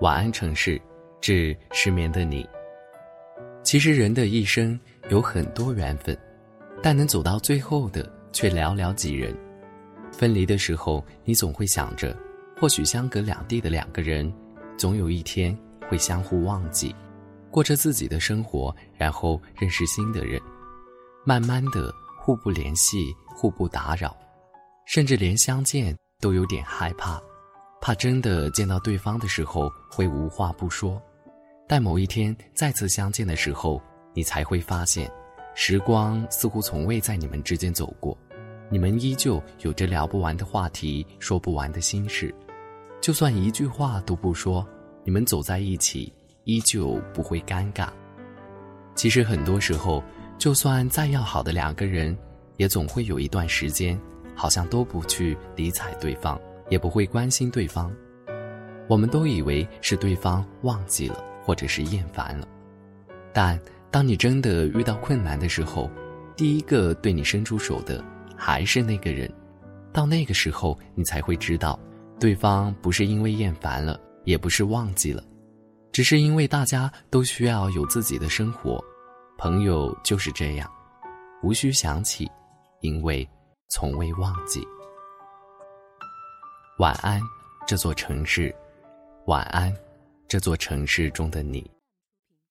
晚安，城市，致失眠的你。其实人的一生有很多缘分，但能走到最后的却寥寥几人。分离的时候，你总会想着，或许相隔两地的两个人，总有一天会相互忘记，过着自己的生活，然后认识新的人，慢慢的互不联系，互不打扰，甚至连相见都有点害怕。怕真的见到对方的时候会无话不说，但某一天再次相见的时候，你才会发现，时光似乎从未在你们之间走过，你们依旧有着聊不完的话题，说不完的心事，就算一句话都不说，你们走在一起依旧不会尴尬。其实很多时候，就算再要好的两个人，也总会有一段时间，好像都不去理睬对方。也不会关心对方，我们都以为是对方忘记了，或者是厌烦了。但当你真的遇到困难的时候，第一个对你伸出手的还是那个人。到那个时候，你才会知道，对方不是因为厌烦了，也不是忘记了，只是因为大家都需要有自己的生活。朋友就是这样，无需想起，因为从未忘记。晚安，这座城市。晚安，这座城市中的你。